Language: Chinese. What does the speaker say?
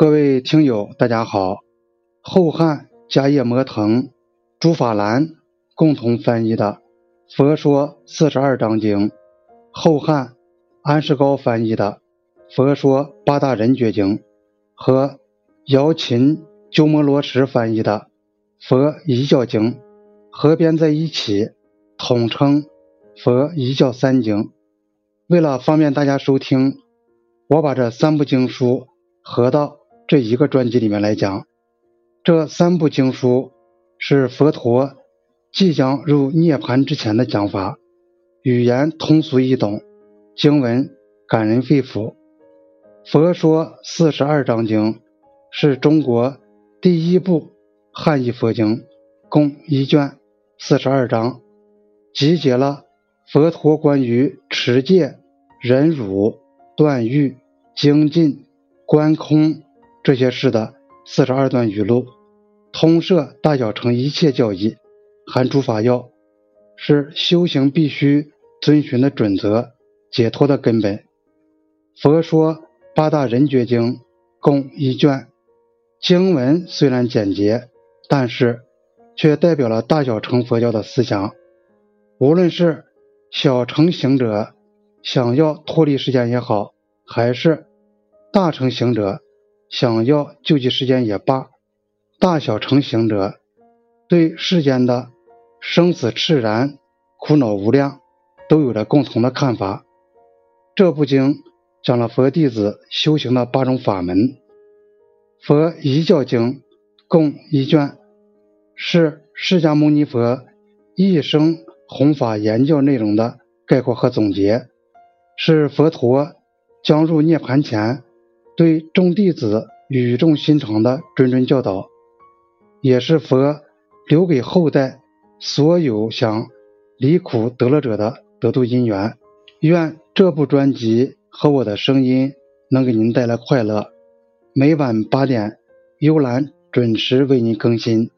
各位听友，大家好。后汉迦叶摩腾、朱法兰共同翻译的《佛说四十二章经》，后汉安世高翻译的《佛说八大人觉经》，和姚秦鸠摩罗什翻译的《佛遗教经》合编在一起，统称《佛遗教三经》。为了方便大家收听，我把这三部经书合到这一个专辑里面来讲。这三部经书是佛陀即将入涅槃之前的讲法，语言通俗易懂，经文感人肺腑。《佛说四十二章经》是中国第一部汉译佛经，共一卷四十二章，集结了佛陀关于持戒、忍辱、断欲、精进、观空这些事的。四十二段语录，通摄大小乘一切教义，含诸法要，是修行必须遵循的准则，解脱的根本。佛说八大人觉经共一卷，经文虽然简洁，但是却代表了大小乘佛教的思想。无论是小乘行者想要脱离世间也好，还是大乘行者。想要救济世间也罢，大小成行者对世间的生死炽然、苦恼无量，都有着共同的看法。这部经讲了佛弟子修行的八种法门，《佛一教经》共一卷，是释迦牟尼佛一生弘法言教内容的概括和总结，是佛陀将入涅盘前。对众弟子语重心长的谆谆教导，也是佛留给后代所有想离苦得乐者的得度因缘。愿这部专辑和我的声音能给您带来快乐。每晚八点，幽兰准时为您更新。